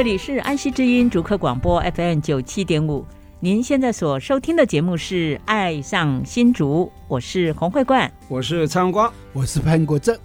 这里是安溪之音竹客广播 FM 九七点五，您现在所收听的节目是《爱上新竹》，我是洪慧冠，我是蔡荣光，我是潘国正。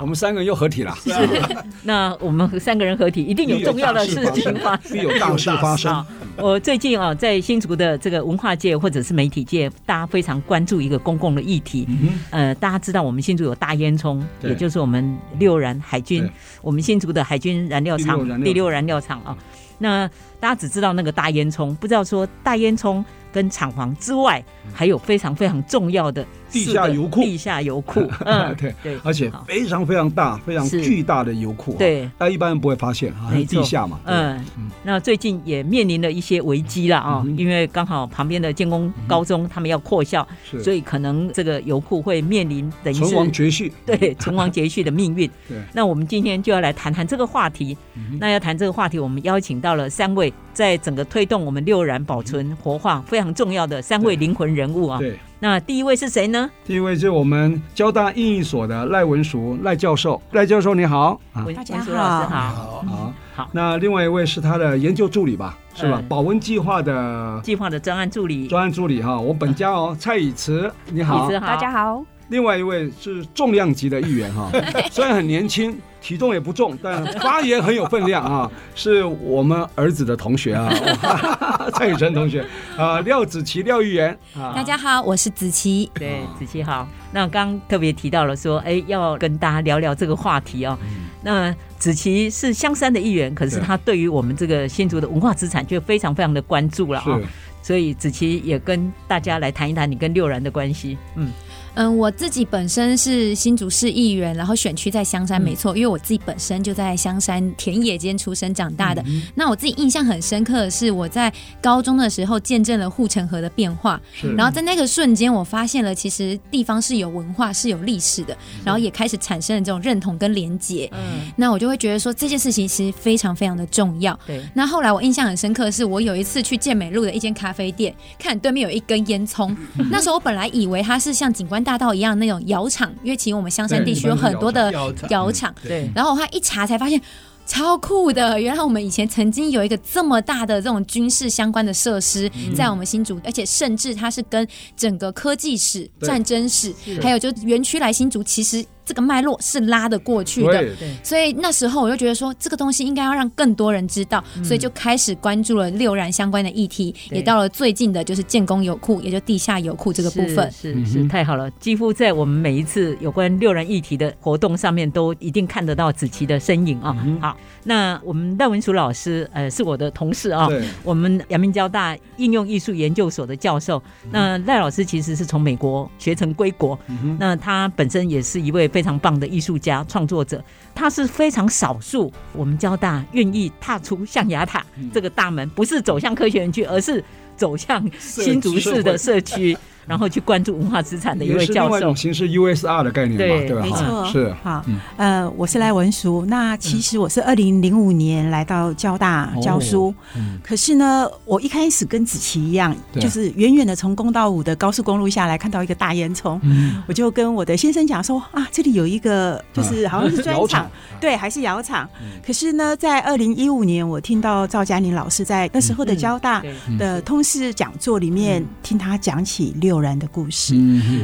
我们三个人又合体了。是，那我们三个人合体，一定有重要的事情发生。有大事发生。我最近啊，在新竹的这个文化界或者是媒体界，大家非常关注一个公共的议题。嗯呃，大家知道我们新竹有大烟囱，也就是我们六燃海军，我们新竹的海军燃料厂第六燃料厂啊。那大家只知道那个大烟囱，不知道说大烟囱跟厂房之外，还有非常非常重要的。地下油库，地下油库，嗯，对对，而且非常非常大、非常巨大的油库，对，但一般人不会发现啊，地下嘛，嗯，那最近也面临了一些危机了啊，因为刚好旁边的建工高中他们要扩校，所以可能这个油库会面临等于是存亡绝续，对，存亡绝续的命运。对，那我们今天就要来谈谈这个话题。那要谈这个话题，我们邀请到了三位在整个推动我们六燃保存活化非常重要的三位灵魂人物啊。对。那第一位是谁呢？第一位是我们交大应用所的赖文淑赖教授，赖教授你好，啊。大家好，好，好，好。那另外一位是他的研究助理吧，是吧？保温计划的计划的专案助理，专案助理哈，我本家哦，蔡以慈，你好，大家好。另外一位是重量级的议员哈，虽然很年轻。体重也不重，但发言很有分量啊！是我们儿子的同学啊，蔡宇辰同学啊，廖子琪廖议员啊，大家好，我是子琪，对，子琪好。那刚特别提到了说，哎，要跟大家聊聊这个话题哦。嗯、那子琪是香山的议员，可是他对于我们这个新竹的文化资产就非常非常的关注了啊、哦。所以子琪也跟大家来谈一谈你跟六然的关系，嗯。嗯，我自己本身是新竹市议员，然后选区在香山，没错，嗯、因为我自己本身就在香山田野间出生长大的。嗯、那我自己印象很深刻的是，我在高中的时候见证了护城河的变化，然后在那个瞬间，我发现了其实地方是有文化、是有历史的，然后也开始产生了这种认同跟连结。嗯，那我就会觉得说这件事情其实非常非常的重要。对，那后来我印象很深刻的是，我有一次去健美路的一间咖啡店，看对面有一根烟囱，嗯、那时候我本来以为它是像景观大道一样那种窑厂，因为其实我们香山地区有很多的窑厂，对。然后我还一查才发现，超酷的！原来我们以前曾经有一个这么大的这种军事相关的设施在我们新竹，而且甚至它是跟整个科技史、战争史，还有就园区来新竹，其实。这个脉络是拉得过去的，所以那时候我就觉得说，这个东西应该要让更多人知道，所以就开始关注了六然相关的议题，也到了最近的就是建工油库，也就地下油库这个部分。是是太好了，几乎在我们每一次有关六然议题的活动上面，都一定看得到子琪的身影啊。好，那我们赖文淑老师，呃，是我的同事啊，我们阳明交大应用艺术研究所的教授。那赖老师其实是从美国学成归国，那他本身也是一位。非常棒的艺术家创作者，他是非常少数，我们交大愿意踏出象牙塔这个大门，不是走向科学园区，而是走向新竹市的社区。然后去关注文化资产的一位教授，是另外一种形式 USR 的概念嘛，对吧？没错，是。好。呃，我是赖文淑。那其实我是二零零五年来到交大教书，可是呢，我一开始跟子琪一样，就是远远的从公道五的高速公路下来，看到一个大烟囱，我就跟我的先生讲说啊，这里有一个就是好像是砖厂，对，还是窑厂。可是呢，在二零一五年，我听到赵嘉宁老师在那时候的交大的通识讲座里面听他讲起六。六然的故事。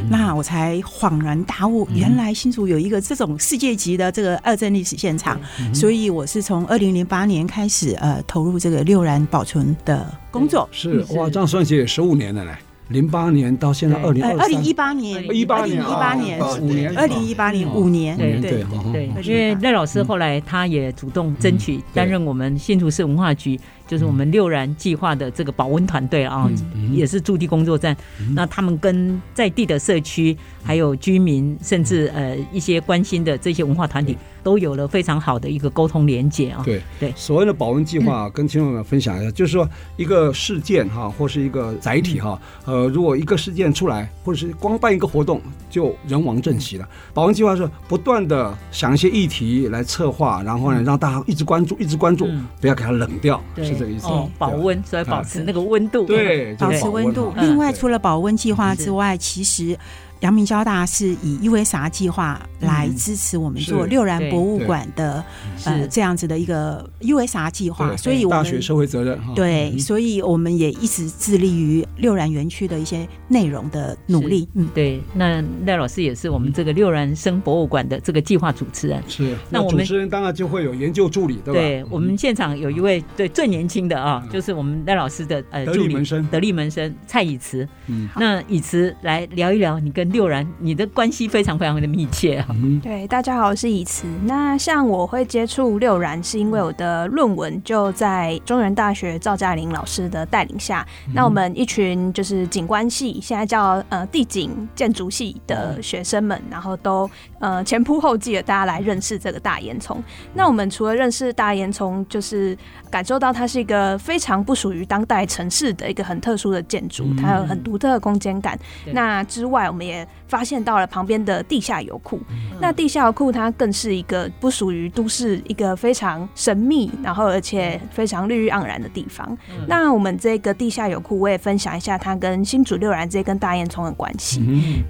那我才恍然大悟，原来新竹有一个这种世界级的这个二战历史现场。所以我是从二零零八年开始呃投入这个六然保存的工作。是哇，这样算起来十五年了嘞。零八年到现在二零二零一八年，一八年，一八年五年，二零一八年五年，对对对，因为赖老师后来他也主动争取担任我们新竹市文化局。就是我们六然计划的这个保温团队啊，也是驻地工作站。那他们跟在地的社区、还有居民，甚至呃一些关心的这些文化团体，都有了非常好的一个沟通连接啊。对对，所谓的保温计划，跟听众们分享一下，就是说一个事件哈，或是一个载体哈，呃，如果一个事件出来，或者是光办一个活动，就人亡政息了。保温计划是不断的想一些议题来策划，然后呢，让大家一直关注，一直关注，不要给它冷掉。是这个意思。哦，保温，所以保持那个温度，对，保持温度。另外，除了保温计划之外，其实。阳明交大是以 USR 计划来支持我们做六然博物馆的呃这样子的一个 USR 计划，所以我们大学社会责任对，所以我们也一直致力于六然园区的一些内容的努力。嗯，对。那赖老师也是我们这个六然生博物馆的这个计划主持人。是。那我们主持人当然就会有研究助理，对吧？对，我们现场有一位对最年轻的啊，就是我们赖老师的呃助理门生，得力门生蔡以慈。嗯，那以慈来聊一聊你跟六然，你的关系非常非常的密切哈。对，大家好，我是以慈。那像我会接触六然，是因为我的论文就在中原大学赵嘉玲老师的带领下。那我们一群就是景观系，现在叫呃地景建筑系的学生们，然后都呃前仆后继的大家来认识这个大烟囱。那我们除了认识大烟囱，就是感受到它是一个非常不属于当代城市的一个很特殊的建筑，它有很独特的空间感。那之外，我们也发现到了旁边的地下油库，那地下油库它更是一个不属于都市，一个非常神秘，然后而且非常绿意盎然的地方。那我们这个地下油库，我也分享一下它跟新竹六然这跟大烟囱的关系。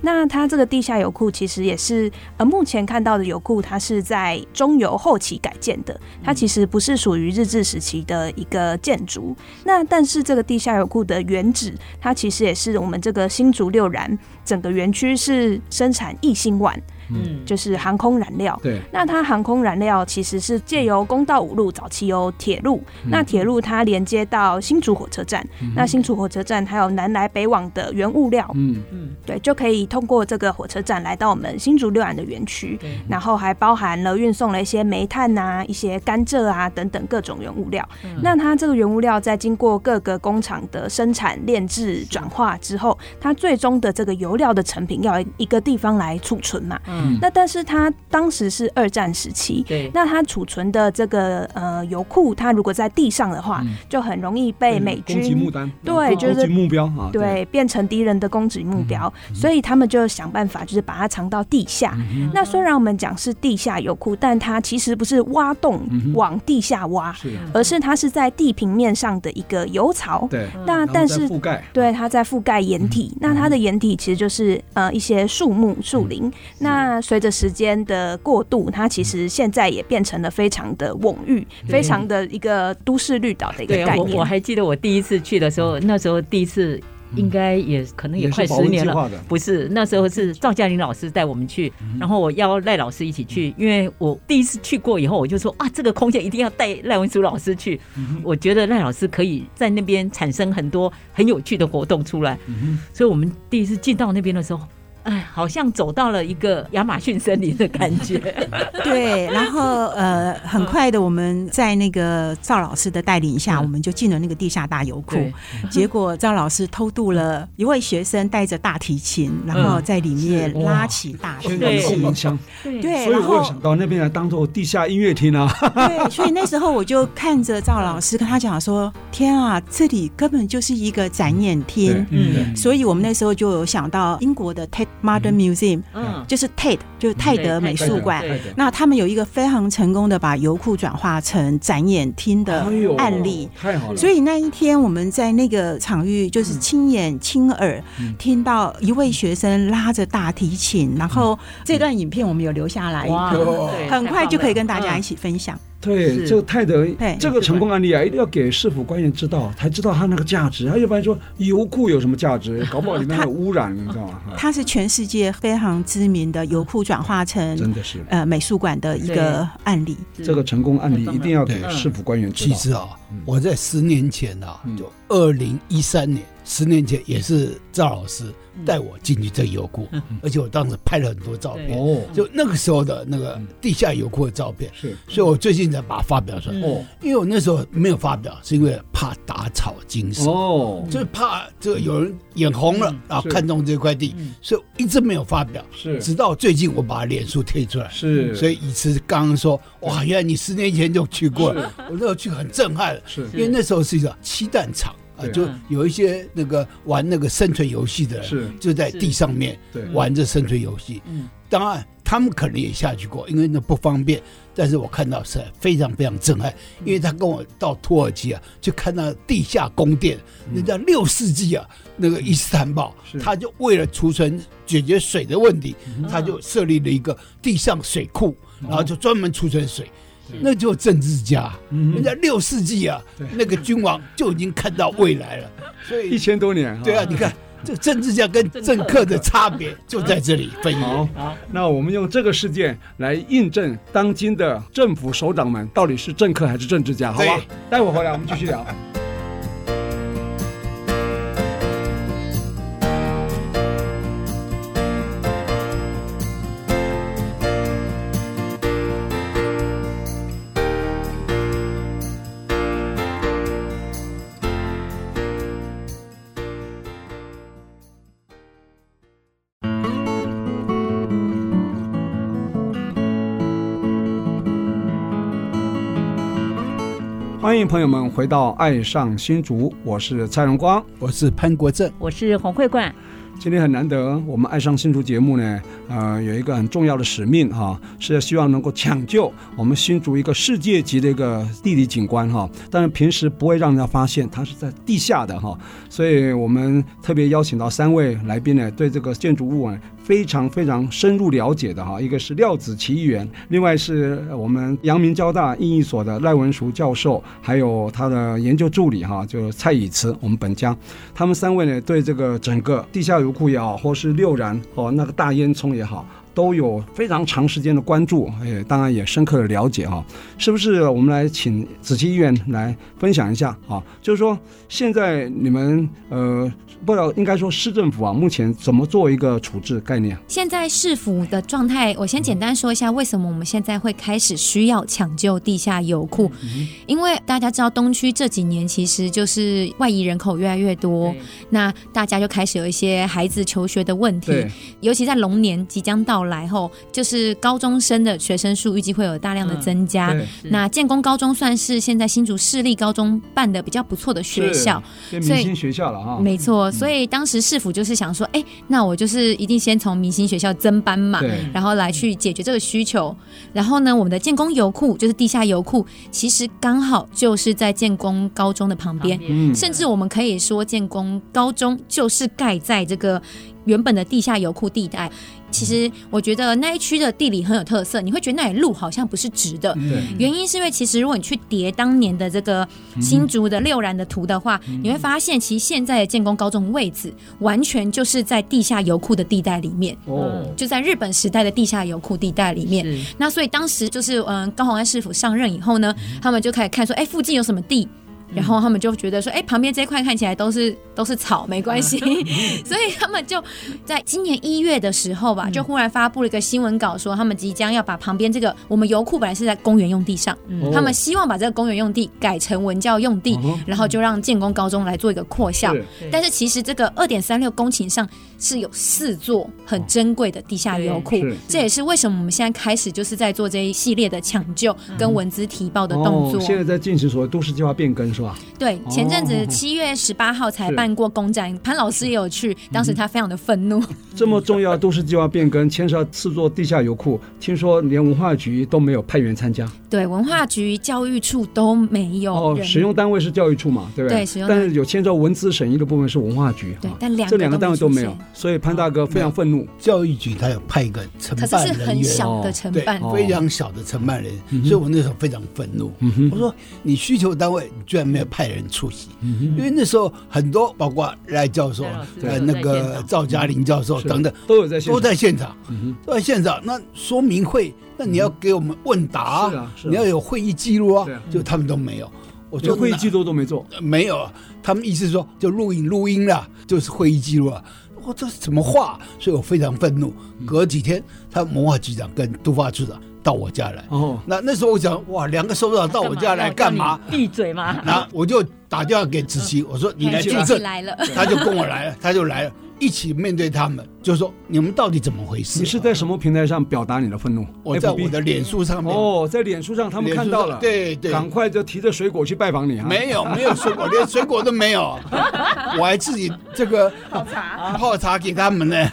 那它这个地下油库其实也是呃目前看到的油库，它是在中油后期改建的，它其实不是属于日治时期级的一个建筑。那但是这个地下油库的原址，它其实也是我们这个新竹六然整个园区是。生产异性万。嗯，就是航空燃料。对，那它航空燃料其实是借由公道五路，早期有铁路。那铁路它连接到新竹火车站，那新竹火车站还有南来北往的原物料。嗯嗯，对，就可以通过这个火车站来到我们新竹六安的园区。然后还包含了运送了一些煤炭啊、一些甘蔗啊等等各种原物料。那它这个原物料在经过各个工厂的生产炼制转化之后，它最终的这个油料的成品要一个地方来储存嘛。那但是它当时是二战时期，对，那它储存的这个呃油库，它如果在地上的话，就很容易被美军攻击目单，对，就是目标啊，对，变成敌人的攻击目标，所以他们就想办法，就是把它藏到地下。那虽然我们讲是地下油库，但它其实不是挖洞往地下挖，而是它是在地平面上的一个油槽。对，那但是覆盖，对，它在覆盖掩体。那它的掩体其实就是呃一些树木、树林。那那随着时间的过渡，它其实现在也变成了非常的蓊郁，非常的一个都市绿岛的一个概念。我我还记得我第一次去的时候，那时候第一次应该也可能也快十年了，不是那时候是赵嘉玲老师带我们去，然后我邀赖老师一起去，因为我第一次去过以后，我就说啊，这个空间一定要带赖文书老师去，我觉得赖老师可以在那边产生很多很有趣的活动出来，所以我们第一次进到那边的时候。哎，好像走到了一个亚马逊森林的感觉。对，然后呃，很快的，我们在那个赵老师的带领下，我们就进了那个地下大油库。结果赵老师偷渡了一位学生，带着大提琴，然后在里面拉起大提琴。对，对，所以我有想到那边来当做地下音乐厅啊。对，所以那时候我就看着赵老师跟他讲说：“天啊，这里根本就是一个展演厅。”嗯，所以我们那时候就有想到英国的 Modern Museum，嗯，就是 Tate，就是泰德美术馆。那他们有一个非常成功的把油库转化成展演厅的案例，太好了。所以那一天我们在那个场域，就是亲眼亲耳听到一位学生拉着大提琴，然后这段影片我们有留下来，很快就可以跟大家一起分享。对，这个泰德，这个成功案例啊，一定要给市府官员知道，才知道它那个价值。他一般说油库有什么价值，搞不好里面有污染，你知道吗？它是全世界非常知名的油库转化成真的是呃美术馆的一个案例。这个成功案例一定要给市府官员知道。其实啊，我在十年前啊，就二零一三年，十年前也是赵老师。带我进去这个油库，而且我当时拍了很多照片，哦，就那个时候的那个地下油库的照片，是，所以我最近才把它发表出来。哦，因为我那时候没有发表，是因为怕打草惊蛇，哦，就是怕这个有人眼红了，然后看中这块地，所以一直没有发表。是，直到最近我把脸书推出来，是，所以以此刚刚说，哇，原来你十年前就去过了，我那时候去很震撼，是。因为那时候是一个漆弹厂。就有一些那个玩那个生存游戏的人，是。就在地上面玩着生存游戏。嗯，当然他们可能也下去过，因为那不方便。但是我看到是非常非常震撼，因为他跟我到土耳其啊，就看到地下宫殿，那叫六世纪啊，那个伊斯坦堡，他就为了储存解决水的问题，他就设立了一个地上水库，然后就专门储存水。那就政治家，人家六世纪啊，那个君王就已经看到未来了，所以一千多年。对啊，你看这政治家跟政客的差别就在这里分野。好，那我们用这个事件来印证当今的政府首长们到底是政客还是政治家，好吧？待会回来我们继续聊。欢迎朋友们回到《爱上新竹》，我是蔡荣光，我是潘国正，我是洪慧冠。今天很难得，我们《爱上新竹》节目呢，呃，有一个很重要的使命哈，是希望能够抢救我们新竹一个世界级的一个地理景观哈，但是平时不会让人家发现，它是在地下的哈，所以我们特别邀请到三位来宾呢，对这个建筑物呢。非常非常深入了解的哈，一个是廖子奇议员，另外是我们阳明交大应译所的赖文淑教授，还有他的研究助理哈，就是蔡以慈，我们本将，他们三位呢，对这个整个地下油库也好，或是六燃哦那个大烟囱也好。都有非常长时间的关注，哎当然也深刻的了解哈，是不是？我们来请子期医院来分享一下啊，就是说现在你们呃，不知道应该说市政府啊，目前怎么做一个处置概念？现在市府的状态，我先简单说一下，为什么我们现在会开始需要抢救地下油库？嗯、因为大家知道东区这几年其实就是外移人口越来越多，那大家就开始有一些孩子求学的问题，尤其在龙年即将到来后，就是高中生的学生数预计会有大量的增加。嗯、那建工高中算是现在新竹市立高中办的比较不错的学校，明星学校了哈。没错，所以当时市府就是想说，哎、欸，那我就是一定先从明星学校增班嘛，然后来去解决这个需求。然后呢，我们的建工油库就是地下油库，其实刚好就是在建工高中的旁边，嗯、甚至我们可以说建工高中就是盖在这个。原本的地下油库地带，其实我觉得那一区的地理很有特色。你会觉得那里路好像不是直的，原因是因为其实如果你去叠当年的这个新竹的六然的图的话，你会发现其实现在的建工高中位置完全就是在地下油库的地带里面，哦，就在日本时代的地下油库地带里面。那所以当时就是嗯，高虹安师傅上任以后呢，他们就开始看说，哎，附近有什么地。然后他们就觉得说，哎，旁边这一块看起来都是都是草，没关系，所以他们就在今年一月的时候吧，就忽然发布了一个新闻稿，说他们即将要把旁边这个我们油库本来是在公园用地上，他们希望把这个公园用地改成文教用地，然后就让建工高中来做一个扩校。但是其实这个二点三六公顷上是有四座很珍贵的地下油库，这也是为什么我们现在开始就是在做这一系列的抢救跟文资提报的动作。现在在进行所谓都市计划变更。是吧？对，前阵子七月十八号才办过公展，潘老师也有去，当时他非常的愤怒。这么重要都市计划变更，牵涉到四座地下油库，听说连文化局都没有派员参加。对，文化局、教育处都没有。哦，使用单位是教育处嘛，对不对？对，使用。但是有牵涉文资审议的部分是文化局。对，但两这两个单位都没有，所以潘大哥非常愤怒。教育局他有派一个承办人员，可是是很小的承办，非常小的承办人，所以我那时候非常愤怒。我说你需求单位，你居然没有派人出席，因为那时候很多包括赖教授、呃那个赵嘉玲教授等等都有在都在现场，都在现场。那说明会，那你要给我们问答，你要有会议记录啊，就他们都没有。我觉得会议记录都没做，没有。他们意思是说就录影录音了，就是会议记录啊。我这是什么话？所以我非常愤怒。隔几天，他文化局长跟督发处长到我家来。哦，那那时候我想，哇，两个首长到我家来干嘛？闭嘴嘛！然后我就打电话给子琪，我说你来见证。来了，他就跟我来了，他就来了。一起面对他们，就说你们到底怎么回事？你是在什么平台上表达你的愤怒？我在我的脸书上面。哦，在脸书上他们看到了，对对，赶快就提着水果去拜访你啊！没有没有水果，连水果都没有，我还自己这个泡茶。泡茶给他们呢，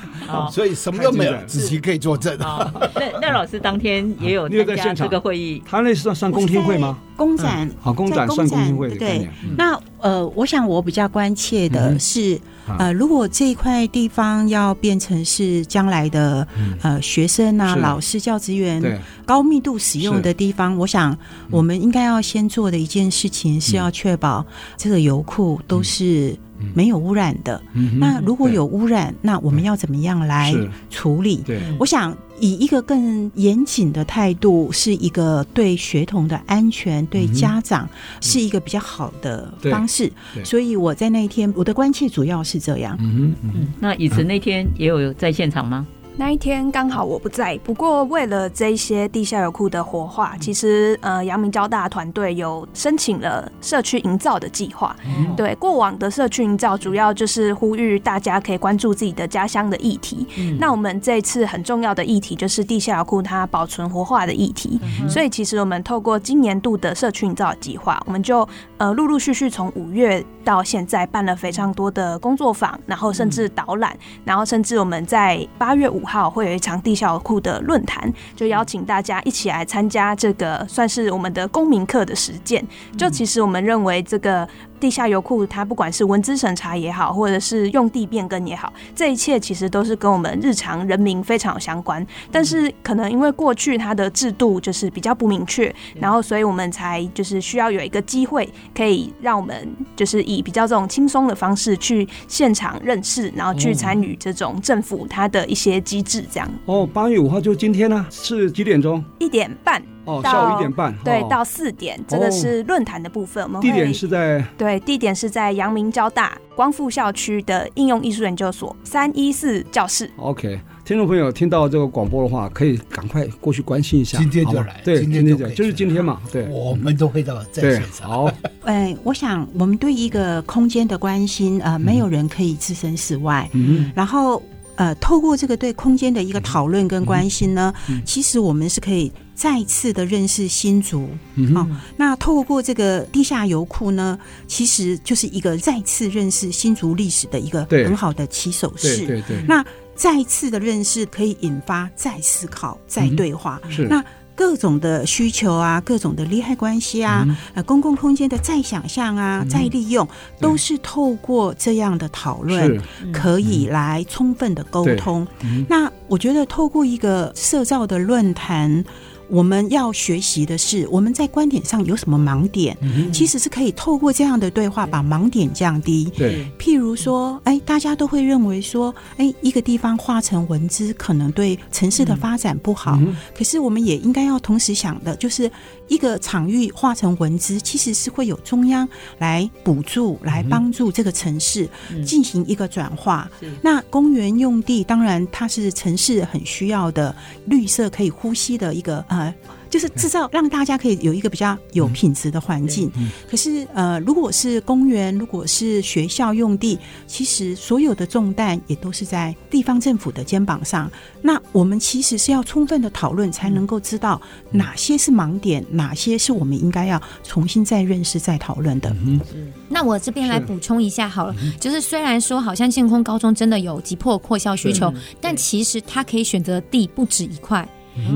所以什么都没有，子琪可以作证。那那老师当天也有参加这个会议，他那是算算公听会吗？公展。好，公展算公听会对。那呃，我想我比较关切的是，呃，如果这一块地方要变成是将来的呃学生啊、老师、教职员高密度使用的地方，我想我们应该要先做的一件事情是要确保这个油库都是没有污染的。那如果有污染，那我们要怎么样来处理？对，我想以一个更严谨的态度，是一个对学童的安全、对家长是一个比较好的方式。所以我在那一天，我的关切主要是这样。嗯嗯，那以慈那天也有在现场吗？那一天刚好我不在，不过为了这些地下油库的活化，其实呃，阳明交大团队有申请了社区营造的计划。嗯、对，过往的社区营造主要就是呼吁大家可以关注自己的家乡的议题。嗯、那我们这次很重要的议题就是地下油库它保存活化的议题。嗯、所以其实我们透过今年度的社区营造计划，我们就呃陆陆续续从五月到现在办了非常多的工作坊，然后甚至导览，嗯、然后甚至我们在八月五。号会有一场地下库的论坛，就邀请大家一起来参加这个，算是我们的公民课的实践。就其实我们认为这个。地下油库，它不管是文资审查也好，或者是用地变更也好，这一切其实都是跟我们日常人民非常有相关。但是可能因为过去它的制度就是比较不明确，然后所以我们才就是需要有一个机会，可以让我们就是以比较这种轻松的方式去现场认识，然后去参与这种政府它的一些机制，这样。哦，八月五号就今天呢、啊，是几点钟？一点半。哦，下午一点半，对，到四点，这个是论坛的部分。我们地点是在对，地点是在阳明交大光复校区的应用艺术研究所三一四教室。OK，听众朋友听到这个广播的话，可以赶快过去关心一下。今天就来，对，今天就就是今天嘛，对，我们都会到在线上。好，哎，我想我们对一个空间的关心，呃，没有人可以置身事外。嗯，然后呃，透过这个对空间的一个讨论跟关心呢，其实我们是可以。再次的认识新竹，嗯、哦，那透过这个地下油库呢，其实就是一个再次认识新竹历史的一个很好的起手式。对对对。那再次的认识可以引发再思考、再对话。嗯、是。那各种的需求啊，各种的利害关系啊，呃、嗯，公共空间的再想象啊、嗯、再利用，都是透过这样的讨论，可以来充分的沟通。嗯、那我觉得透过一个社造的论坛。我们要学习的是，我们在观点上有什么盲点，其实是可以透过这样的对话把盲点降低。对，譬如说，哎，大家都会认为说，哎，一个地方化成文字可能对城市的发展不好，可是我们也应该要同时想的，就是一个场域化成文资，其实是会有中央来补助、来帮助这个城市进行一个转化。那公园用地当然它是城市很需要的绿色可以呼吸的一个。呃。就是制造让大家可以有一个比较有品质的环境。可是呃，如果是公园，如果是学校用地，其实所有的重担也都是在地方政府的肩膀上。那我们其实是要充分的讨论，才能够知道哪些是盲点，哪些是我们应该要重新再认识、再讨论的。嗯，那我这边来补充一下好了，就是虽然说好像建空高中真的有急迫扩校需求，但其实它可以选择地不止一块。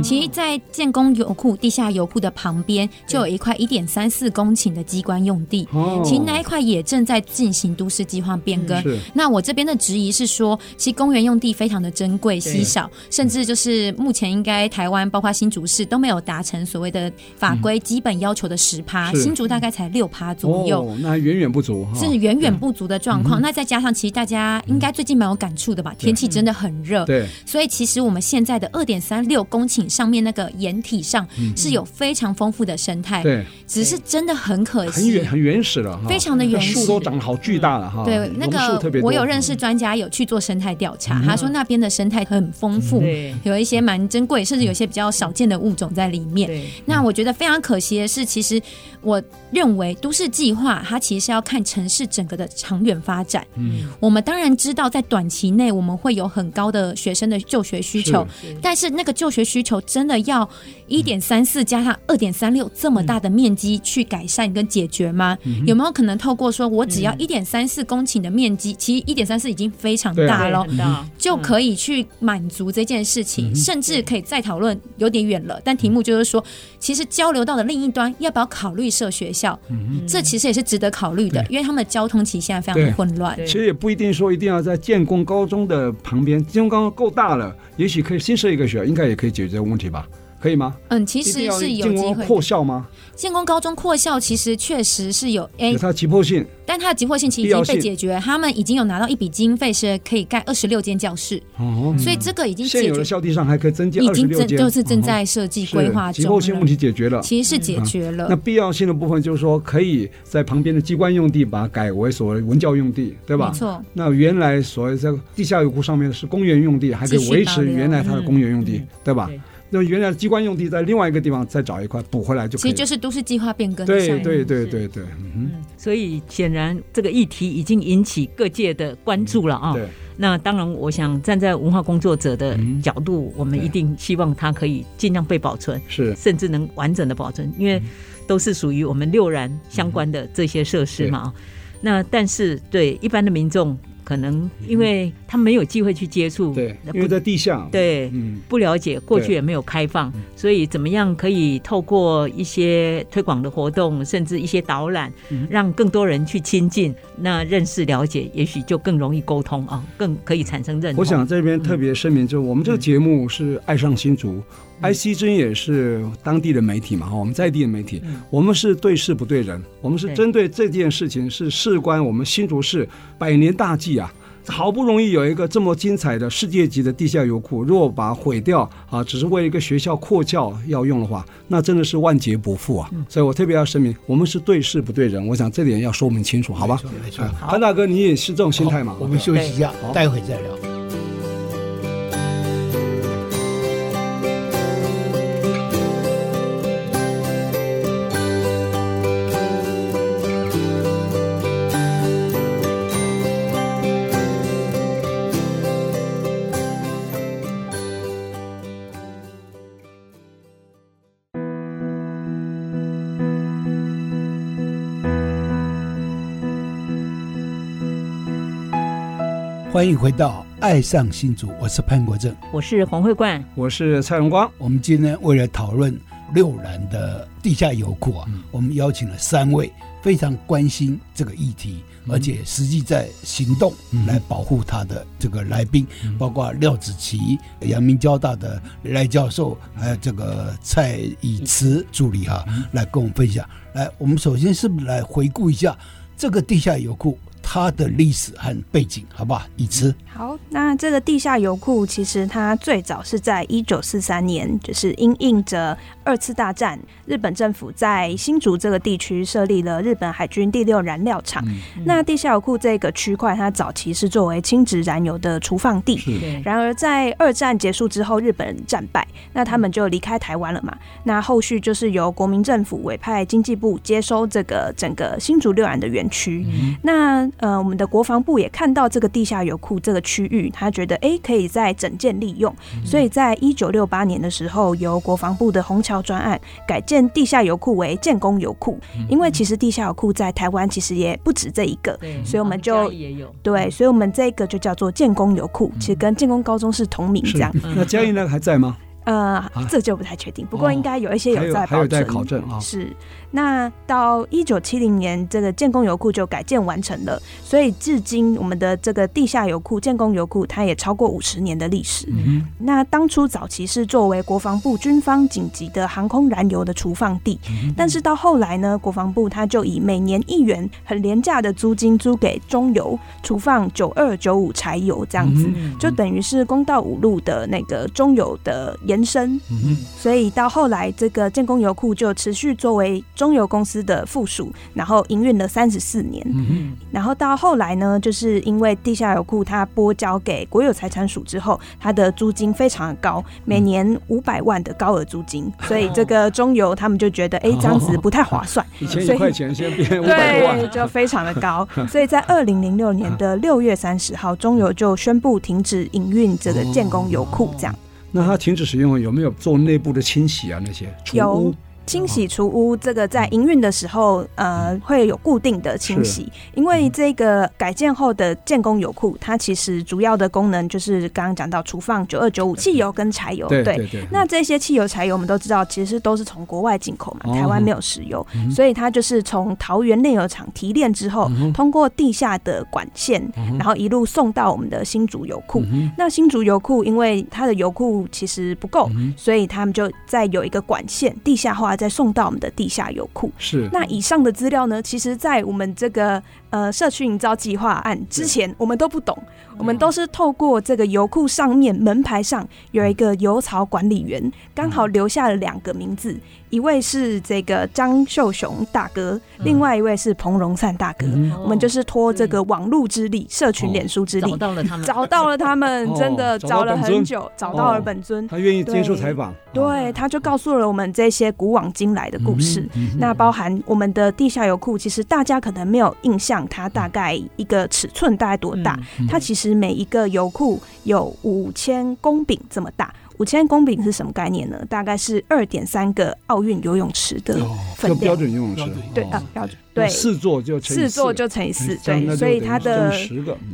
其实，在建工油库地下油库的旁边，就有一块一点三四公顷的机关用地。其实那一块也正在进行都市计划变更。那我这边的质疑是说，其实公园用地非常的珍贵稀少，甚至就是目前应该台湾包括新竹市都没有达成所谓的法规基本要求的十趴，新竹大概才六趴左右。哦，那远远不足，是远远不足的状况。那再加上，其实大家应该最近蛮有感触的吧？天气真的很热。对。所以，其实我们现在的二点三六公顷。上面那个岩体上是有非常丰富的生态，对，只是真的很可惜，很原很原始了，非常的原始，树都长得好巨大了哈。对，那个我有认识专家有去做生态调查，他说那边的生态很丰富，有一些蛮珍贵，甚至有些比较少见的物种在里面。那我觉得非常可惜的是，其实我认为都市计划它其实是要看城市整个的长远发展。嗯，我们当然知道在短期内我们会有很高的学生的就学需求，但是那个就学需求真的要一点三四加上二点三六这么大的面积去改善跟解决吗？嗯、有没有可能透过说我只要一点三四公顷的面积，嗯、其实一点三四已经非常大了，嗯、就可以去满足这件事情，嗯、甚至可以再讨论有点远了。但题目就是说，其实交流道的另一端要不要考虑设学校？嗯、这其实也是值得考虑的，因为他们的交通其实现在非常的混乱。其实也不一定说一定要在建工高中的旁边，建工高中够大了，也许可以新设一个学校，应该也可以解决这个问题吧。可以吗？嗯，其实是有机会扩校吗？建工高中扩校其实确实是有，哎，有它急迫性，但它的急迫性其实已经被解决，他们已经有拿到一笔经费，是可以盖二十六间教室。哦，所以这个已经现有的校地上还可以增加二十六间，已经就是正在设计规划中。急迫性问题解决了，其实是解决了。那必要性的部分就是说，可以在旁边的机关用地把它改为所谓文教用地，对吧？没错。那原来所谓在地下油库上面是公园用地，还可以维持原来它的公园用地，对吧？那原来机关用地在另外一个地方再找一块补回来就可以，其实就是都市计划变更。对对对对对，嗯，所以显然这个议题已经引起各界的关注了啊。对，那当然，我想站在文化工作者的角度，我们一定希望它可以尽量被保存，是，甚至能完整的保存，因为都是属于我们六然相关的这些设施嘛。那但是对一般的民众。可能因为他没有机会去接触，对，因为在地下，对，不了解，过去也没有开放，所以怎么样可以透过一些推广的活动，甚至一些导览，让更多人去亲近，那认识了解，也许就更容易沟通啊，更可以产生认同。我想这边特别声明，就是我们这个节目是爱上新竹。IC 之音也是当地的媒体嘛，哈，我们在地的媒体，我们是对事不对人，我们是针对这件事情是事关我们新竹市百年大计啊，好不容易有一个这么精彩的世界级的地下油库，如果把它毁掉啊，只是为一个学校扩教要用的话，那真的是万劫不复啊！所以我特别要声明，我们是对事不对人，我想这点要说明清楚，好吧？没错，潘大哥，你也是这种心态嘛？我们休息一下，待会再聊。欢迎回到《爱上新竹》，我是潘国正，我是黄慧冠，我是蔡荣光。我们今天为了讨论六兰的地下油库啊，嗯、我们邀请了三位非常关心这个议题，嗯、而且实际在行动来保护他的这个来宾，嗯、包括廖子琪、阳明交大的赖教授，还有这个蔡以慈助理哈，嗯、来跟我们分享。来，我们首先是不是来回顾一下这个地下油库？它的历史和背景，好不好？已知。好，那这个地下油库其实它最早是在一九四三年，就是因应着二次大战，日本政府在新竹这个地区设立了日本海军第六燃料厂。嗯、那地下油库这个区块，它早期是作为轻质燃油的储放地。然而在二战结束之后，日本人战败，那他们就离开台湾了嘛。那后续就是由国民政府委派经济部接收这个整个新竹六燃的园区。嗯、那呃，我们的国防部也看到这个地下油库这个区域，他觉得哎、欸，可以再整建利用，嗯、所以在一九六八年的时候，由国防部的虹桥专案改建地下油库为建工油库。嗯、因为其实地下油库在台湾其实也不止这一个，对所以我们就对，所以我们这个就叫做建工油库，嗯、其实跟建工高中是同名这样。那嘉义那个还在吗？呃，啊、这就不太确定，不过应该有一些有在保存，还有在考证啊。是，那到一九七零年，这个建工油库就改建完成了，所以至今我们的这个地下油库建工油库，它也超过五十年的历史。嗯、那当初早期是作为国防部军方紧急的航空燃油的储放地，嗯、但是到后来呢，国防部它就以每年一元很廉价的租金租给中油储放九二九五柴油，这样子，嗯、就等于是公道五路的那个中油的。延伸，所以到后来，这个建工油库就持续作为中油公司的附属，然后营运了三十四年。然后到后来呢，就是因为地下油库它拨交给国有财产署之后，它的租金非常的高，每年五百万的高额租金，所以这个中油他们就觉得，哎，这样子不太划算。以前一块钱，现在变五百万，就非常的高。所以在二零零六年的六月三十号，中油就宣布停止营运这个建工油库，这样。那它停止使用有没有做内部的清洗啊？那些有。清洗除污，这个在营运的时候，呃，会有固定的清洗。因为这个改建后的建工油库，它其实主要的功能就是刚刚讲到厨放九二九五汽油跟柴油。对，对，对。那这些汽油、柴油，我们都知道，其实都是从国外进口嘛，台湾没有石油，所以它就是从桃园炼油厂提炼之后，通过地下的管线，然后一路送到我们的新竹油库。那新竹油库因为它的油库其实不够，所以他们就在有一个管线地下化。再送到我们的地下油库。是。那以上的资料呢，其实，在我们这个呃社区营造计划案之前，我们都不懂。我们都是透过这个油库上面门牌上有一个油槽管理员，刚好留下了两个名字，一位是这个张秀雄大哥，另外一位是彭荣灿大哥。我们就是托这个网络之力、社群脸书之力，找到了他们，找到了他们，真的找了很久，找到了本尊。他愿意接受采访，对，他就告诉了我们这些古往今来的故事。那包含我们的地下油库，其实大家可能没有印象，它大概一个尺寸大概多大？它其实。其实每一个油库有五千公顷这么大，五千公顷是什么概念呢？大概是二点三个奥运游泳池的分量。标准游泳池，对啊，标准对。四座就四座就乘以四，对，所以它的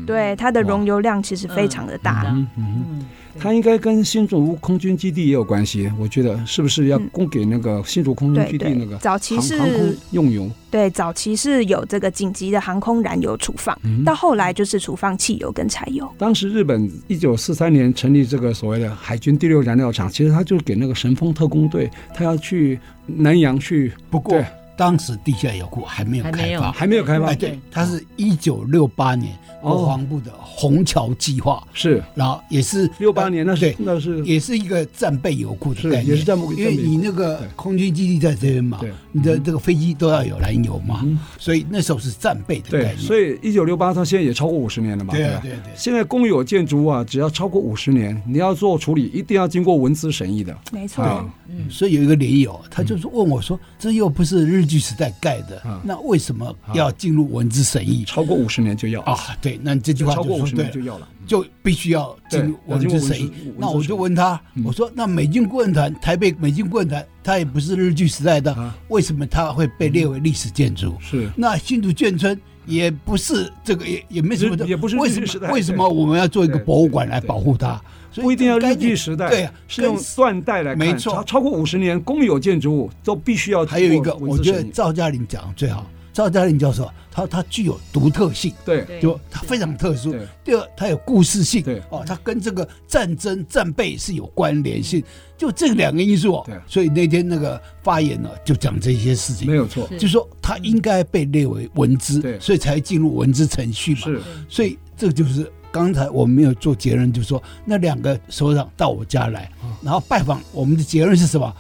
对它的容油量其实非常的大。嗯。它应该跟新竹空军基地也有关系，我觉得是不是要供给那个新竹空军基地那个早期是航空用油？对，早期是有这个紧急的航空燃油储放，嗯、到后来就是储放汽油跟柴油。当时日本一九四三年成立这个所谓的海军第六燃料厂，其实他就给那个神风特工队，他要去南洋去。不过当时地下油库还没有开发，还没有开发。哎对，它是一九六八年。国防部的虹桥计划。是，然后也是六八年，那是那是。也是一个战备油库的概念，也是战备，因为你那个空军基地在这边嘛，你的这个飞机都要有燃油嘛，所以那时候是战备的概念。所以一九六八，它现在也超过五十年了嘛，对对对。现在公有建筑啊，只要超过五十年，你要做处理，一定要经过文资审议的。没错，嗯，所以有一个连友，他就是问我说：“这又不是日据时代盖的，那为什么要进入文字审议？超过五十年就要啊？”对，那这句话就说对，就要了，就必须要进入文字审议。那我就问他，我说：“那美军顾问团，台北美军顾问团，它也不是日据时代的，为什么它会被列为历史建筑？是那新竹眷村也不是这个，也也没什么的，也不是日据时代。为什么我们要做一个博物馆来保护它？不一定要日据时代，对，是用断代来看，没错，超过五十年公有建筑物都必须要。还有一个，我觉得赵嘉玲讲的最好。赵嘉玲教授，他他具有独特性，对，就他非常特殊。第二，他有故事性，对，哦，他跟这个战争战备是有关联性，就这两个因素，对，所以那天那个发言呢，就讲这些事情，没有错，就说他应该被列为文资，对，所以才进入文资程序嘛，是，所以这就是刚才我们没有做结论，就是说那两个首长到我家来，然后拜访，我们的结论是什么？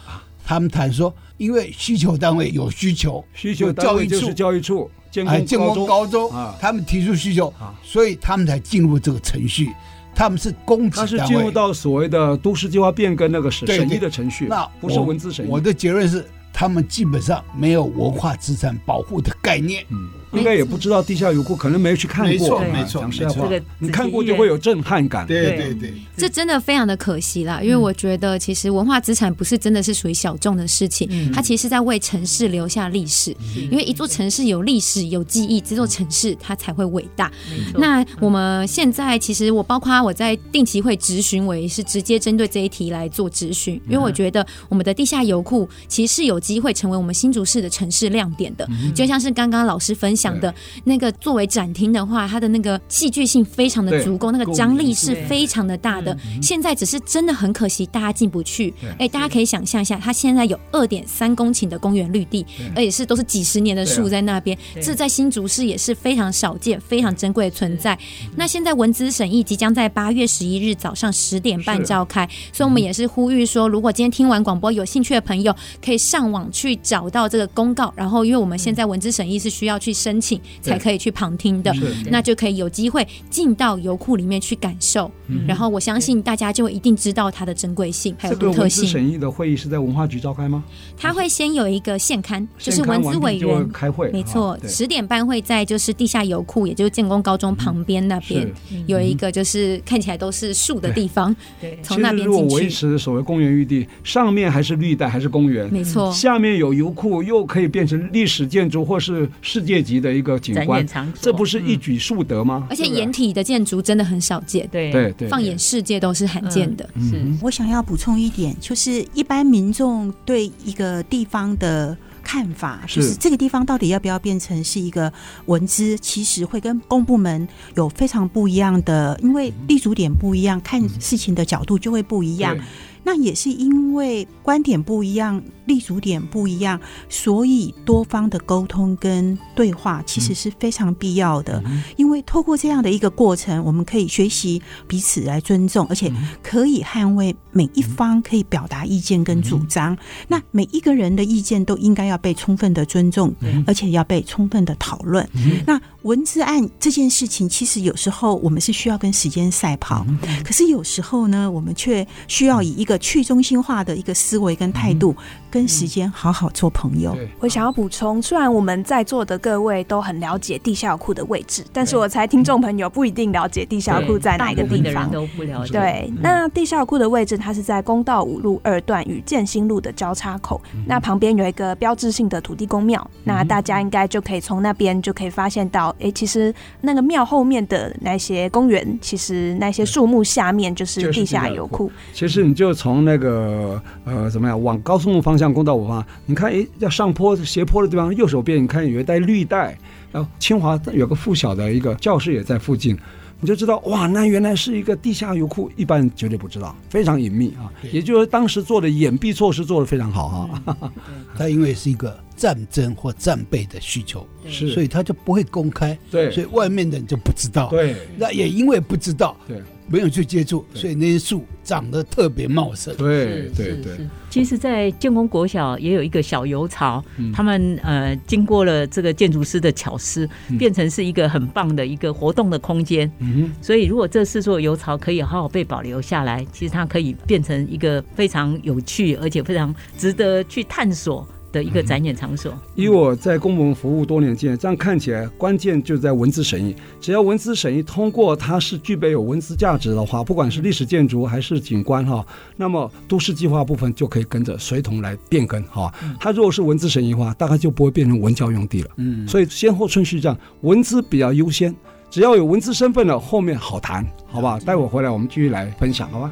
他们谈说，因为需求单位有需求，需求教育处教育处，建工高中，他们提出需求，所以他们才进入这个程序。他们是公职单位，他是进入到所谓的都市计划变更那个审审议的程序，那不是文字审议。我的结论是，他们基本上没有文化资产保护的概念。嗯。应该也不知道地下油库，可能没有去看过。没错，没错，讲实话，你看过就会有震撼感。对对对，这真的非常的可惜啦，因为我觉得其实文化资产不是真的是属于小众的事情，它其实是在为城市留下历史。因为一座城市有历史、有记忆，这座城市它才会伟大。那我们现在其实我包括我在定期会咨询，我也是直接针对这一题来做咨询，因为我觉得我们的地下油库其实是有机会成为我们新竹市的城市亮点的，就像是刚刚老师分享的那个作为展厅的话，它的那个戏剧性非常的足够，那个张力是非常的大的。现在只是真的很可惜，大家进不去。哎，大家可以想象一下，它现在有二点三公顷的公园绿地，而且是都是几十年的树在那边，这在新竹市也是非常少见、非常珍贵的存在。那现在文资审议即将在八月十一日早上十点半召开，所以我们也是呼吁说，如果今天听完广播有兴趣的朋友，可以上网去找到这个公告。然后，因为我们现在文资审议是需要去申请。才可以去旁听的，那就可以有机会进到油库里面去感受。然后我相信大家就会一定知道它的珍贵性还有独特性。审议的会议是在文化局召开吗？他会先有一个现刊，就是文资委员。开会，没错，十点半会在就是地下油库，也就是建工高中旁边那边有一个就是看起来都是树的地方，从那边进去。如果维持所谓公园绿地，上面还是绿带还是公园，没错，下面有油库，又可以变成历史建筑或是世界级的一个。景观，这不是一举数得吗？而且掩体的建筑真的很少见，对对对，放眼世界都是罕见的。是，我想要补充一点，就是一般民众对一个地方的看法，就是这个地方到底要不要变成是一个文资，其实会跟公部门有非常不一样的，因为立足点不一样，看事情的角度就会不一样。那也是因为观点不一样。立足点不一样，所以多方的沟通跟对话其实是非常必要的。因为透过这样的一个过程，我们可以学习彼此来尊重，而且可以捍卫每一方可以表达意见跟主张。那每一个人的意见都应该要被充分的尊重，而且要被充分的讨论。那文字案这件事情，其实有时候我们是需要跟时间赛跑，可是有时候呢，我们却需要以一个去中心化的一个思维跟态度。跟时间好好做朋友。我想要补充，虽然我们在座的各位都很了解地下库的位置，但是我猜听众朋友不一定了解地下库在哪一个地方。都不了解。对，那地下库的位置，它是在公道五路二段与建新路的交叉口，那旁边有一个标志性的土地公庙，那大家应该就可以从那边就可以发现到，哎，其实那个庙后面的那些公园，其实那些树木下面就是地下油库。其实你就从那个呃怎么样往高速路方向。公道五方，你看，哎，要上坡斜坡的地方，右手边你看有一带绿带，然后清华有个附小的一个教室也在附近，你就知道哇，那原来是一个地下油库，一般人绝对不知道，非常隐秘啊。也就是当时做的掩蔽措施做得非常好啊。他因为是一个战争或战备的需求，是，所以他就不会公开，对，所以外面的人就不知道，对，那也因为不知道，对。没有去接触，所以那些树长得特别茂盛。对对对。其实，在建工国小也有一个小油槽，嗯、他们呃经过了这个建筑师的巧思，嗯、变成是一个很棒的一个活动的空间。嗯，所以，如果这四座油槽可以好好被保留下来，其实它可以变成一个非常有趣，而且非常值得去探索。的一个展演场所。以我在公文服务多年经验，这样看起来关键就在文字审议。只要文字审议通过，它是具备有文字价值的话，不管是历史建筑还是景观哈，那么都市计划部分就可以跟着随同来变更哈。它如果是文字审议的话，大概就不会变成文教用地了。嗯，所以先后顺序这样，文字比较优先，只要有文字身份了，后面好谈，好吧？待会回来我们继续来分享，好吧？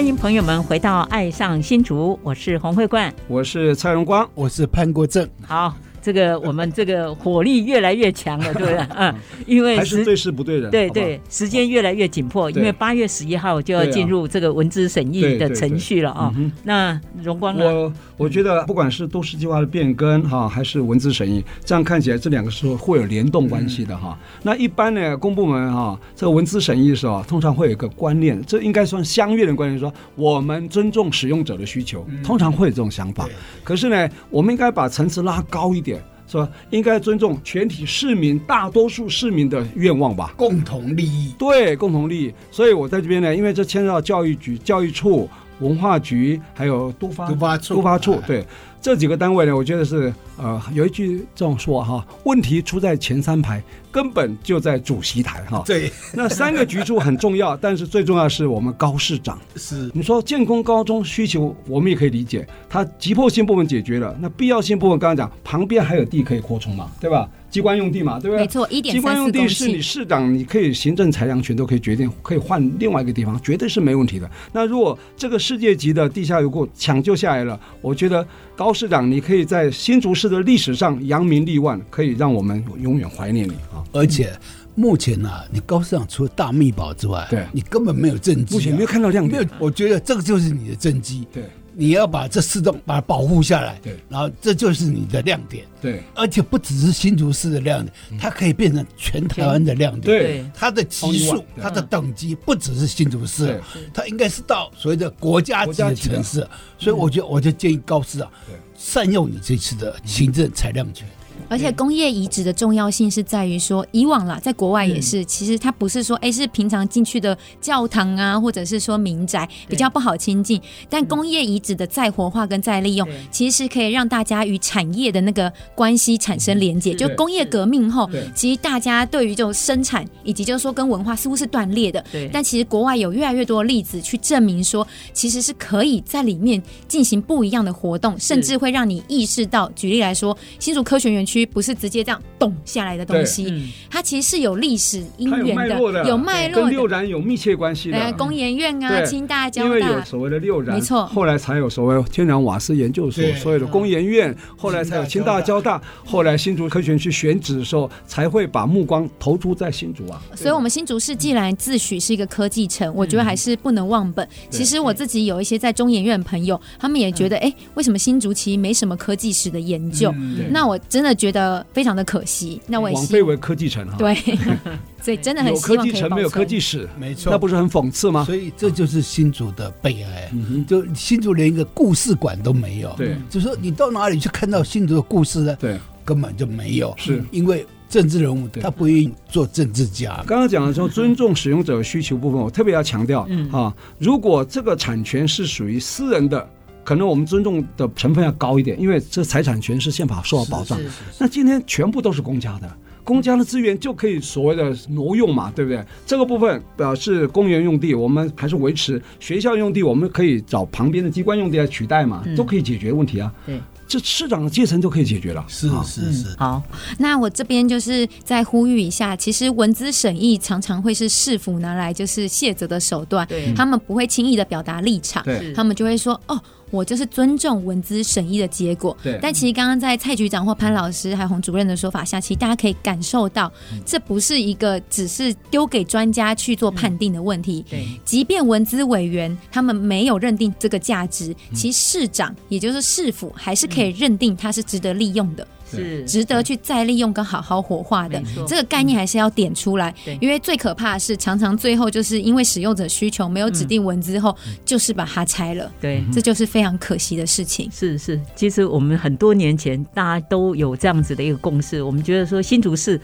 欢迎朋友们回到《爱上新竹》，我是洪慧冠，我是蔡荣光，我是潘国正。好。这个我们这个火力越来越强了，对不对？嗯，因为还是对事不对人，对对，时间越来越紧迫，因为八月十一号就要进入这个文字审议的程序了啊。那荣光呢？我我觉得不管是都市计划的变更哈，还是文字审议，这样看起来这两个是会有联动关系的哈。那一般呢，公部门哈，这个文字审议的时候，通常会有一个观念，这应该算相约的观念，说我们尊重使用者的需求，通常会有这种想法。可是呢，我们应该把层次拉高一点。说应该尊重全体市民、大多数市民的愿望吧，共同利益。对，共同利益。所以我在这边呢，因为这牵涉到教育局、教育处、文化局，还有都发、都发处、都发处，对。这几个单位呢，我觉得是呃，有一句这样说哈，问题出在前三排，根本就在主席台哈。对，那三个局处很重要，但是最重要是我们高市长。是，你说建工高中需求，我们也可以理解，它急迫性部分解决了，那必要性部分刚刚讲，旁边还有地可以扩充嘛，对吧？机关用地嘛，对不对？没错，一点机关用地是你市长，你可以行政裁量权都可以决定，可以换另外一个地方，绝对是没问题的。那如果这个世界级的地下油库抢救下来了，我觉得高市长，你可以在新竹市的历史上扬名立万，可以让我们永远怀念你啊！而且目前呢、啊，你高市长除了大秘宝之外，对你根本没有政绩、啊，目前没有看到亮点。我觉得这个就是你的政绩。对。你要把这四栋把它保护下来，对，然后这就是你的亮点，对，而且不只是新竹市的亮点，它可以变成全台湾的亮点，对，它的级数、它的等级不只是新竹市，它应该是到所谓的国家级的城市，所以我觉得我就建议高市啊，善用你这次的行政裁量权。而且工业遗址的重要性是在于说，以往啦，在国外也是，其实它不是说，哎，是平常进去的教堂啊，或者是说民宅比较不好亲近。但工业遗址的再活化跟再利用，其实可以让大家与产业的那个关系产生连接。就工业革命后，其实大家对于这种生产以及就是说跟文化似乎是断裂的。但其实国外有越来越多的例子去证明说，其实是可以在里面进行不一样的活动，甚至会让你意识到。举例来说，新竹科学园区。不是直接这样动下来的东西，嗯、它其实是有历史因缘的，有脉络，跟六然有密切关系的。呃，工研院啊，清大、交大，因为有所谓的六然，没错，后来才有所谓天然瓦斯研究所，所谓的工研院，后来才有清大、交大，后来新竹科学园区选址的时候，才会把目光投注在新竹啊。所以，我们新竹市既然自诩是一个科技城，我觉得还是不能忘本。其实我自己有一些在中研院的朋友，他们也觉得，哎，为什么新竹其实没什么科技史的研究？那我真的觉得。非常的可惜，那我也枉费为科技城哈。对，所以真的很希望有科技城没有科技史，没错，那不是很讽刺吗？所以这就是新竹的悲哀，就新竹连一个故事馆都没有。对，就是说你到哪里去看到新竹的故事呢？对，根本就没有。是因为政治人物他不愿意做政治家。刚刚讲的时候，尊重使用者需求部分，我特别要强调嗯啊，如果这个产权是属于私人的。可能我们尊重的成分要高一点，因为这财产权是宪法受到保障。那今天全部都是公家的，公家的资源就可以所谓的挪用嘛，对不对？这个部分表示公园用地，我们还是维持学校用地，我们可以找旁边的机关用地来取代嘛，都可以解决问题啊。对，这市长的阶层就可以解决了。是是是。好，那我这边就是再呼吁一下，其实文资审议常常会是市府拿来就是卸责的手段，他们不会轻易的表达立场，他们就会说哦。我就是尊重文资审议的结果，对。但其实刚刚在蔡局长或潘老师还有洪主任的说法下，其实大家可以感受到，这不是一个只是丢给专家去做判定的问题。对。即便文资委员他们没有认定这个价值，其实市长也就是市府还是可以认定它是值得利用的。是。值得去再利用跟好好火化的。这个概念，还是要点出来。因为最可怕的是，常常最后就是因为使用者需求没有指定文字后，就是把它拆了。对，这就是非常可惜的事情。是是，其实我们很多年前大家都有这样子的一个共识，我们觉得说新竹市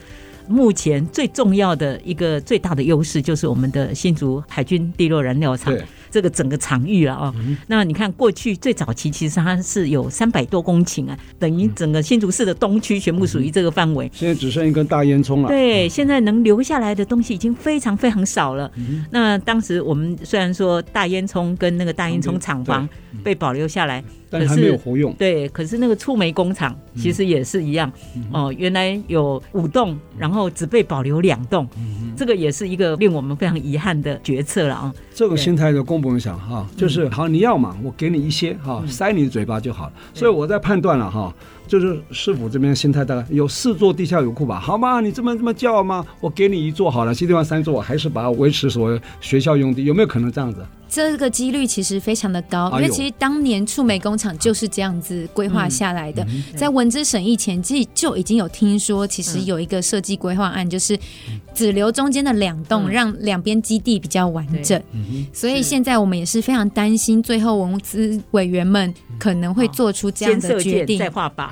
目前最重要的一个最大的优势，就是我们的新竹海军第六燃料厂。这个整个场域了啊，那你看过去最早期其实它是有三百多公顷啊，等于整个新竹市的东区全部属于这个范围。现在只剩一根大烟囱了。对，现在能留下来的东西已经非常非常少了。那当时我们虽然说大烟囱跟那个大烟囱厂房被保留下来，但是还没有活用。对，可是那个触媒工厂其实也是一样、嗯、哦，原来有五栋，然后只被保留两栋、嗯，这个也是一个令我们非常遗憾的决策了啊。这个心态的公不用想哈，就是好，你要嘛，我给你一些哈，塞你嘴巴就好了。所以我在判断了哈。就是市府这边心态大概有四座地下油库吧？好吗？你这么这么叫吗？我给你一座好了，其他地方三座，我还是把它维持所谓学校用地，有没有可能这样子？这个几率其实非常的高，因为其实当年触媒工厂就是这样子规划下来的。在文资审议前，其实就已经有听说，其实有一个设计规划案，就是只留中间的两栋，让两边基地比较完整。所以现在我们也是非常担心，最后文资委员们可能会做出这样的决定，再画靶。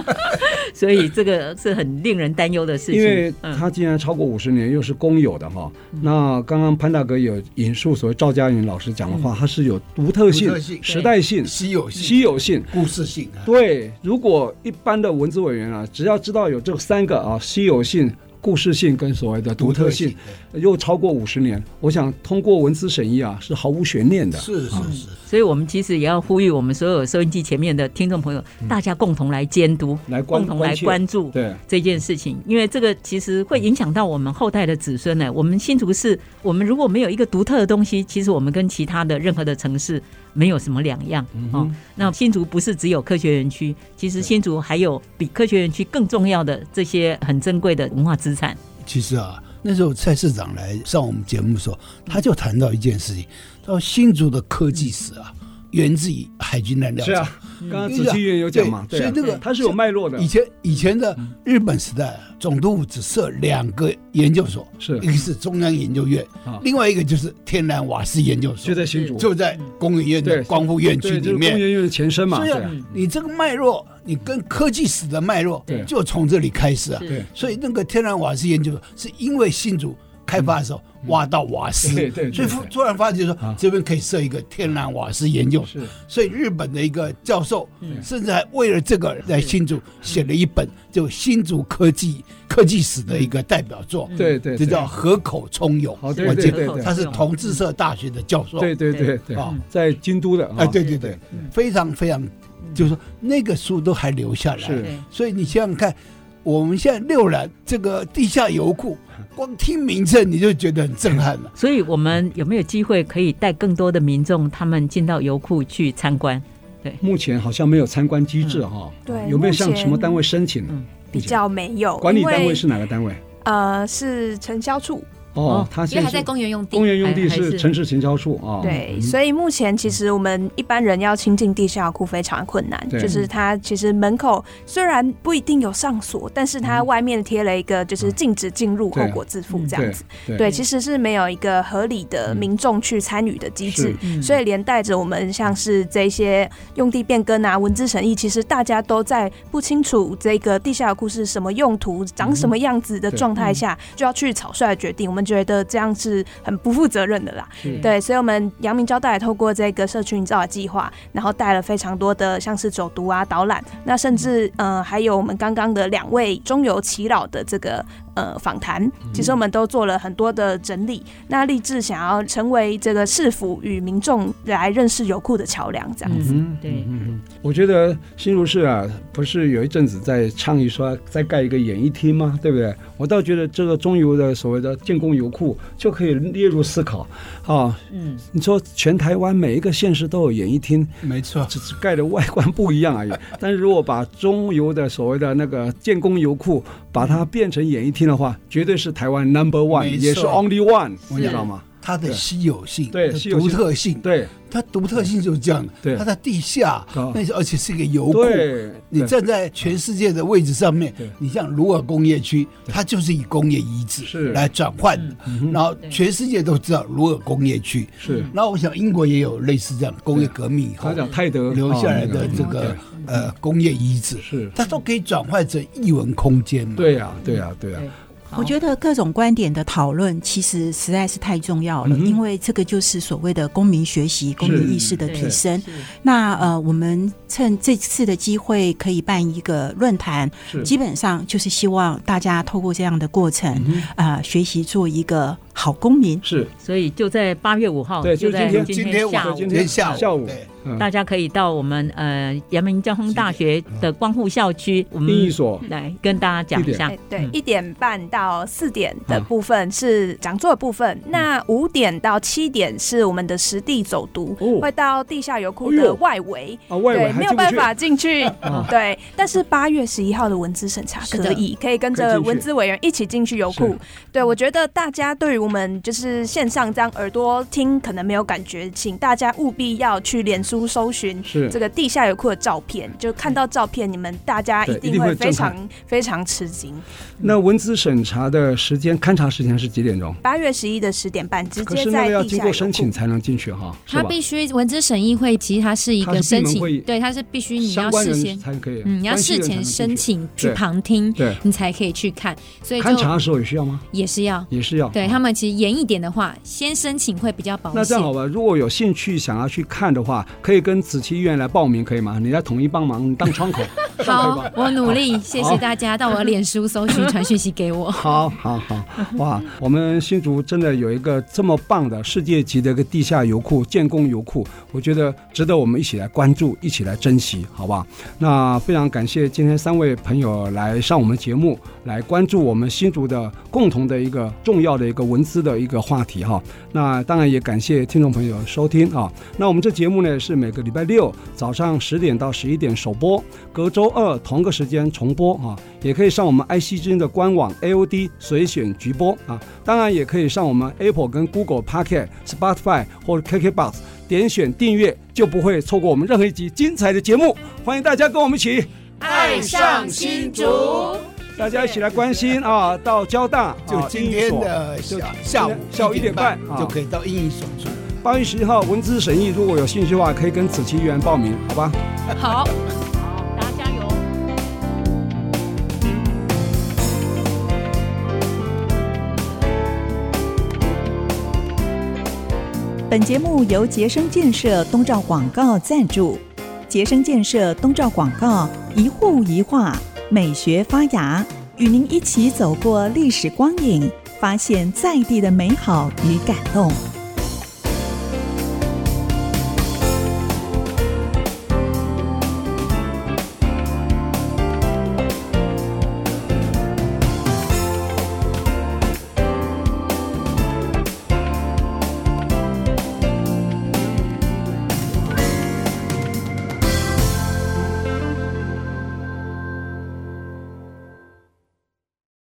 所以这个是很令人担忧的事情。因为它既然超过五十年，又是公有的哈。那刚刚潘大哥有引述所谓赵佳云老师讲的话，它是有独特性、时代性、稀有性、稀有性、故事性。对，如果一般的文字委员啊，只要知道有这三个啊，稀有性。故事性跟所谓的独特性，又超过五十年，我想通过文字审议啊，是毫无悬念的。是是是，是，所以我们其实也要呼吁我们所有收音机前面的听众朋友，大家共同来监督，来共同来关注对这件事情，因为这个其实会影响到我们后代的子孙呢。我们新竹市，我们如果没有一个独特的东西，其实我们跟其他的任何的城市。没有什么两样哦。那新竹不是只有科学园区，其实新竹还有比科学园区更重要的这些很珍贵的文化资产。其实啊，那时候蔡市长来上我们节目的时候，他就谈到一件事情，他说新竹的科技史啊。源自于海军燃料厂。是啊，刚刚子期议员有讲嘛，所以这个它是有脉络的。以前以前的日本时代，总督府只设两个研究所，是一个是中央研究院，另外一个就是天然瓦斯研究所，就在新竹，就在工研院的光复院区里面。工研院的前身嘛。所以你这个脉络，你跟科技史的脉络，就从这里开始啊。对，所以那个天然瓦斯研究所是因为新竹。开发的时候挖到瓦斯，对对，所以突然发觉说这边可以设一个天然瓦斯研究。是，所以日本的一个教授甚至还为了这个在新竹写了一本就新竹科技科技史的一个代表作，对对，这叫河口聪勇，我记得他是同志社大学的教授，对对对对，在京都的，啊。对对对，非常非常，就是说那个书都还留下来，所以你想想看。我们现在六兰这个地下油库，光听名称你就觉得很震撼了。所以，我们有没有机会可以带更多的民众，他们进到油库去参观？对，目前好像没有参观机制哈。对，有没有向什么单位申请？嗯，比较没有。管理单位是哪个单位？呃，是承销处。哦，他因为还在公园用地，公园用地是城市行销处啊。对，所以目前其实我们一般人要亲近地下库非常困难，就是它其实门口虽然不一定有上锁，但是它外面贴了一个就是禁止进入，后果自负这样子。对，其实是没有一个合理的民众去参与的机制，所以连带着我们像是这些用地变更啊、文字审议，其实大家都在不清楚这个地下库是什么用途、长什么样子的状态下，就要去草率决定。我们觉得这样是很不负责任的啦，对，所以，我们阳明交大也透过这个社区营造的计划，然后带了非常多的像是走读啊、导览，那甚至呃，还有我们刚刚的两位中游祈老的这个。呃，访谈其实我们都做了很多的整理，那立志想要成为这个市府与民众来认识油库的桥梁，这样子。嗯、对，嗯，我觉得新竹市啊，不是有一阵子在倡议说再盖一个演艺厅吗？对不对？我倒觉得这个中油的所谓的建工油库就可以列入思考啊。嗯，你说全台湾每一个县市都有演艺厅，没错，只是盖的外观不一样而已。但是如果把中油的所谓的那个建工油库，把它变成演艺厅。听的话，绝对是台湾 number one，也是 only one，你知道吗？它的稀有性，对，独特性，对，它独特性就是这样的。对，它在地下，那而且是一个油库。你站在全世界的位置上面，你像鲁尔工业区，它就是以工业遗址来转换的。然后全世界都知道鲁尔工业区。是。然后我想英国也有类似这样工业革命以后，他讲泰德留下来的这个呃工业遗址，是。它都可以转换成艺文空间嘛？对呀，对呀，对呀。我觉得各种观点的讨论其实实在是太重要了，因为这个就是所谓的公民学习、公民意识的提升。那呃，我们趁这次的机会可以办一个论坛，基本上就是希望大家透过这样的过程，啊、呃，学习做一个。好公民。是，所以就在八月五号，对，就在今今天下午，今天下午，下午。大家可以到我们呃阳明交通大学的光复校区，我们印艺所。来跟大家讲一下。对，一点半到四点的部分是讲座的部分，那五点到七点是我们的实地走读，会到地下油库的外围，对，没有办法进去，对。但是八月十一号的文字审查可以，可以跟着文字委员一起进去油库。对，我觉得大家对于我们就是线上这样耳朵听可能没有感觉，请大家务必要去脸书搜寻这个地下油库的照片，就看到照片，你们大家一定会非常非常吃惊。那文资审查的时间勘查时间是几点钟？八月十一的十点半，直接在地下油库。可是那个要经过申请才能进去哈？他必须文资审议会，其实它是一个申请，对，它是必须你要事先才可以，嗯，你要事前申请去旁听，对，你才可以去看。所以勘查的时候也需要吗？也是要，也是要。对他们其实严一点的话，先申请会比较保险。那这样好吧，如果有兴趣想要去看的话，可以跟子期医院来报名，可以吗？你来统一帮忙当窗口。好，我努力，谢谢大家到我的脸书搜寻传讯息给我。好好好，哇，我们新竹真的有一个这么棒的世界级的一个地下油库建工油库，我觉得值得我们一起来关注，一起来珍惜，好不好？那非常感谢今天三位朋友来上我们节目，来关注我们新竹的共同的一个重要的一个文资的一个话题哈。那当然也感谢听众朋友收听啊。那我们这节目呢是每个礼拜六早上十点到十一点首播，隔周二同个时间重播啊。也可以上我们 IC 之音的官网 AOD 随选直播啊，当然也可以上我们 Apple 跟 Google Podcast、Spotify 或者 KKBox 点选订阅，就不会错过我们任何一集精彩的节目。欢迎大家跟我们一起爱上新竹，大家一起来关心啊！到交大就今天的下下午下午一点半就可以到英语所去。八月十一号文资审议，如果有兴趣的话，可以跟子琪议员报名，好吧？好。本节目由杰生建设东照广告赞助，杰生建设东照广告一户一画美学发芽，与您一起走过历史光影，发现在地的美好与感动。